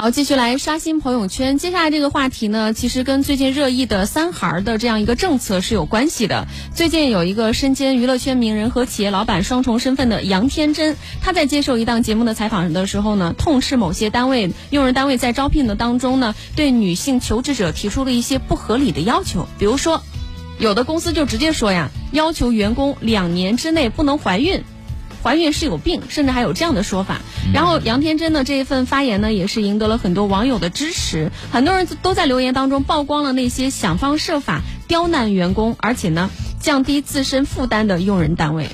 好，继续来刷新朋友圈。接下来这个话题呢，其实跟最近热议的三孩的这样一个政策是有关系的。最近有一个身兼娱乐圈名人和企业老板双重身份的杨天真，他在接受一档节目的采访的时候呢，痛斥某些单位用人单位在招聘的当中呢，对女性求职者提出了一些不合理的要求。比如说，有的公司就直接说呀，要求员工两年之内不能怀孕。怀孕是有病，甚至还有这样的说法。然后杨天真的这一份发言呢，也是赢得了很多网友的支持。很多人都在留言当中曝光了那些想方设法刁难员工，而且呢降低自身负担的用人单位。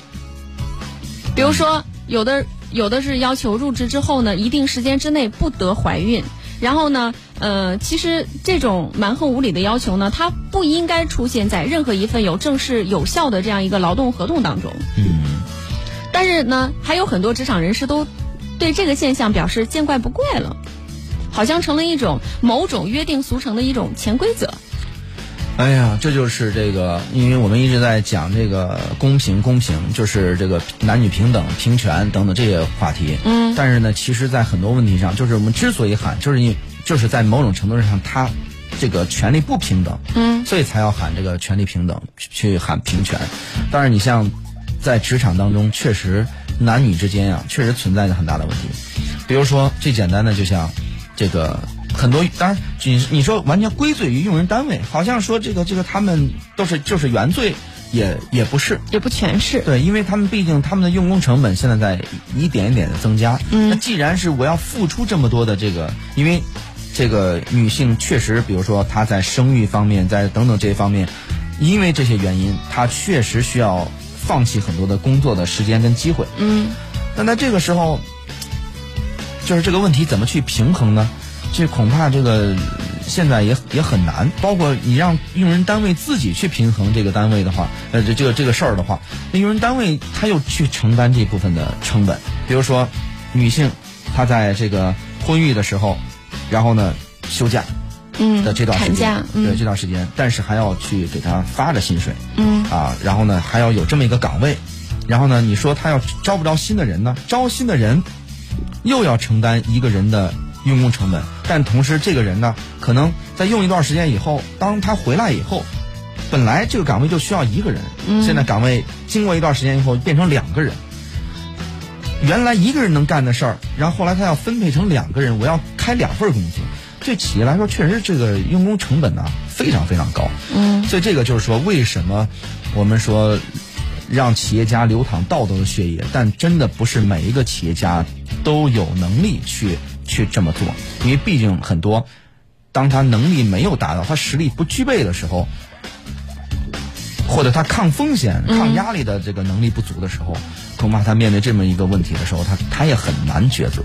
比如说，有的有的是要求入职之后呢，一定时间之内不得怀孕。然后呢，呃，其实这种蛮横无理的要求呢，它不应该出现在任何一份有正式有效的这样一个劳动合同当中。嗯。但是呢，还有很多职场人士都对这个现象表示见怪不怪了，好像成了一种某种约定俗成的一种潜规则。哎呀，这就是这个，因为我们一直在讲这个公平，公平就是这个男女平等、平权等等这些话题。嗯。但是呢，其实，在很多问题上，就是我们之所以喊，就是因就是在某种程度上，他这个权利不平等。嗯。所以才要喊这个权利平等，去喊平权。但是，你像。在职场当中，确实男女之间啊，确实存在着很大的问题。比如说最简单的，就像这个很多，当然你你说完全归罪于用人单位，好像说这个这个他们都是就是原罪，也也不是，也不全是。对，因为他们毕竟他们的用工成本现在在一点一点的增加。嗯。那既然是我要付出这么多的这个，因为这个女性确实，比如说她在生育方面，在等等这些方面，因为这些原因，她确实需要。放弃很多的工作的时间跟机会，嗯，那在这个时候，就是这个问题怎么去平衡呢？这恐怕这个现在也也很难。包括你让用人单位自己去平衡这个单位的话，呃，这这个这个事儿的话，那用人单位他又去承担这部分的成本。比如说，女性她在这个婚育的时候，然后呢休假。嗯，的这段时间，对这段时间，但是还要去给他发着薪水，嗯啊，然后呢还要有这么一个岗位，然后呢你说他要招不招新的人呢？招新的人，又要承担一个人的用工成本，但同时这个人呢，可能在用一段时间以后，当他回来以后，本来这个岗位就需要一个人，现在岗位经过一段时间以后变成两个人，原来一个人能干的事儿，然后后来他要分配成两个人，我要开两份工资。对企业来说，确实这个用工成本呢非常非常高。嗯，所以这个就是说，为什么我们说让企业家流淌道德的血液？但真的不是每一个企业家都有能力去去这么做，因为毕竟很多，当他能力没有达到，他实力不具备的时候，或者他抗风险、抗压力的这个能力不足的时候。恐怕他面对这么一个问题的时候，他他也很难抉择。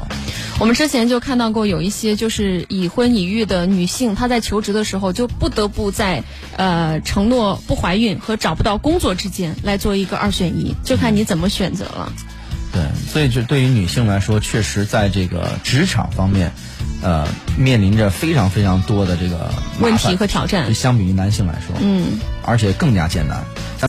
我们之前就看到过有一些就是已婚已育的女性，她在求职的时候就不得不在呃承诺不怀孕和找不到工作之间来做一个二选一，就看你怎么选择了。对，所以就对于女性来说，确实在这个职场方面，呃，面临着非常非常多的这个问题和挑战，相比于男性来说，嗯，而且更加艰难。